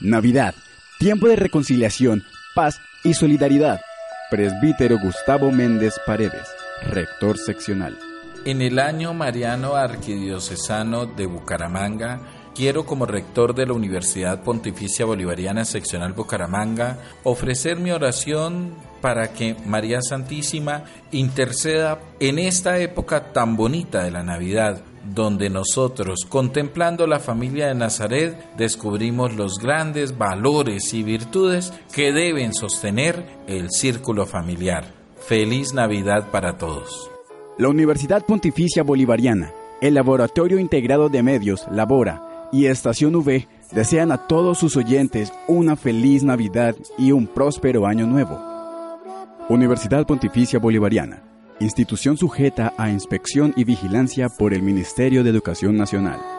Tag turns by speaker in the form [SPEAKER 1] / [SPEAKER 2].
[SPEAKER 1] Navidad, tiempo de reconciliación, paz y solidaridad. Presbítero Gustavo Méndez Paredes, rector seccional.
[SPEAKER 2] En el año mariano arquidiocesano de Bucaramanga, quiero como rector de la Universidad Pontificia Bolivariana Seccional Bucaramanga ofrecer mi oración para que María Santísima interceda en esta época tan bonita de la Navidad, donde nosotros, contemplando la familia de Nazaret, descubrimos los grandes valores y virtudes que deben sostener el círculo familiar. Feliz Navidad para todos.
[SPEAKER 1] La Universidad Pontificia Bolivariana, el Laboratorio Integrado de Medios, Labora, y Estación V desean a todos sus oyentes una feliz Navidad y un próspero año nuevo. Universidad Pontificia Bolivariana, institución sujeta a inspección y vigilancia por el Ministerio de Educación Nacional.